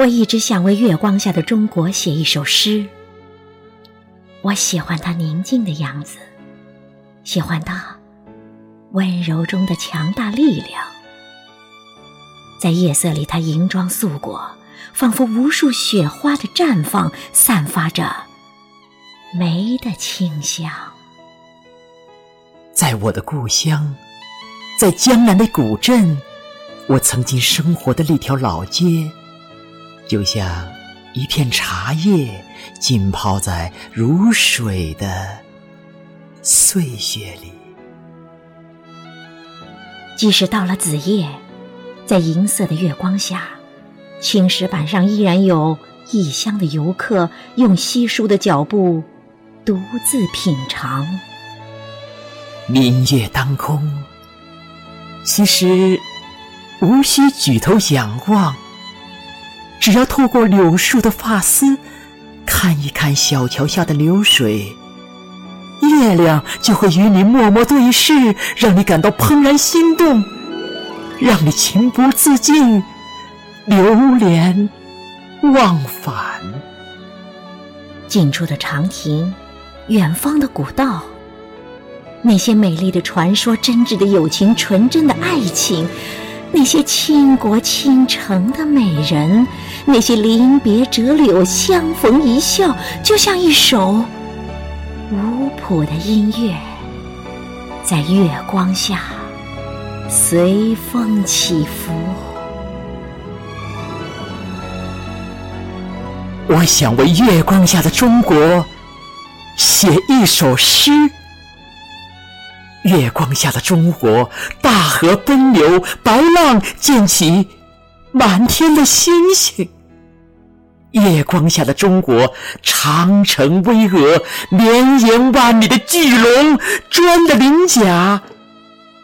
我一直想为月光下的中国写一首诗。我喜欢它宁静的样子，喜欢它温柔中的强大力量。在夜色里，它银装素裹，仿佛无数雪花的绽放，散发着梅的清香。在我的故乡，在江南的古镇，我曾经生活的那条老街。就像一片茶叶浸泡在如水的岁月里，即使到了子夜，在银色的月光下，青石板上依然有异乡的游客用稀疏的脚步独自品尝。明月当空，其实无需举头仰望。只要透过柳树的发丝，看一看小桥下的流水，月亮就会与你默默对视，让你感到怦然心动，让你情不自禁流连忘返。近处的长亭，远方的古道，那些美丽的传说，真挚的友情，纯真的爱情。那些倾国倾城的美人，那些临别折柳、相逢一笑，就像一首无谱的音乐，在月光下随风起伏。我想为月光下的中国写一首诗。月光下的中国，大河奔流，白浪溅起满天的星星。月光下的中国，长城巍峨，绵延万里的巨龙，砖的鳞甲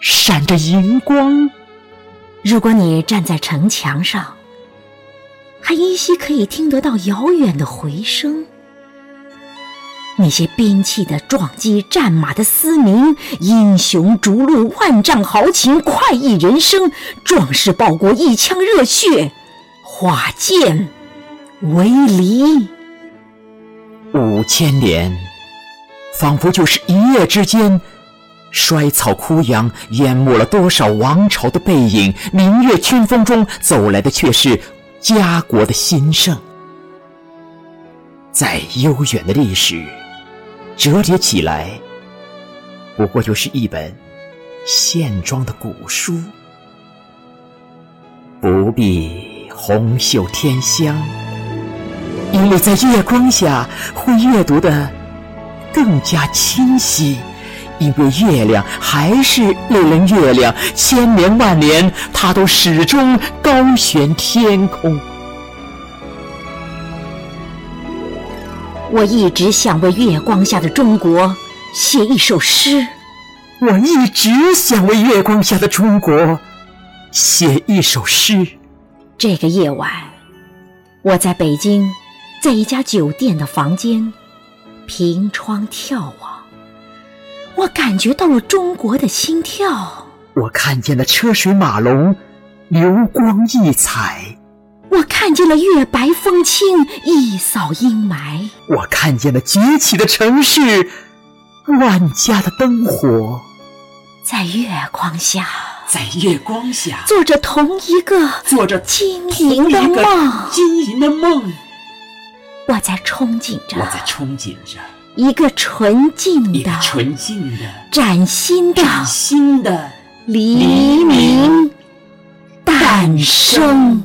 闪着银光。如果你站在城墙上，还依稀可以听得到遥远的回声。那些兵器的撞击，战马的嘶鸣，英雄逐鹿，万丈豪情，快意人生，壮士报国，一腔热血，化剑为犁。五千年，仿佛就是一夜之间，衰草枯杨，淹没了多少王朝的背影。明月清风中走来的，却是家国的兴盛。在悠远的历史。折叠起来，不过就是一本线装的古书，不必红袖添香，因为在月光下会阅读的更加清晰，因为月亮还是那轮月亮，千年万年，它都始终高悬天空。我一直想为月光下的中国写一首诗。我一直想为月光下的中国写一首诗。这个夜晚，我在北京，在一家酒店的房间，凭窗眺望，我感觉到了中国的心跳。我看见了车水马龙，流光溢彩。我看见了月白风清，一扫阴霾。我看见了崛起的城市，万家的灯火，在月光下，在月光下，做着同一个，做着晶莹的梦，晶莹的梦。我在憧憬着，我在憧憬着一个纯净的、纯净的、崭新的、崭新的黎明诞生。